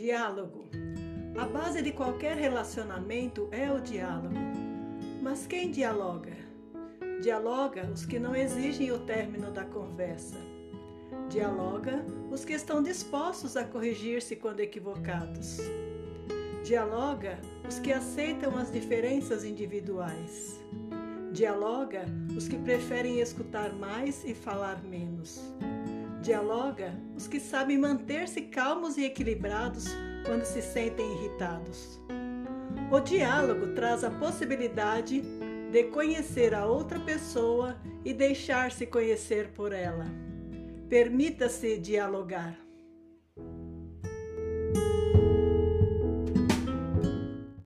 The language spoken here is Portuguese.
Diálogo. A base de qualquer relacionamento é o diálogo. Mas quem dialoga? Dialoga os que não exigem o término da conversa. Dialoga os que estão dispostos a corrigir-se quando equivocados. Dialoga os que aceitam as diferenças individuais. Dialoga os que preferem escutar mais e falar menos. Dialoga os que sabem manter-se calmos e equilibrados quando se sentem irritados. O diálogo traz a possibilidade de conhecer a outra pessoa e deixar-se conhecer por ela. Permita-se dialogar.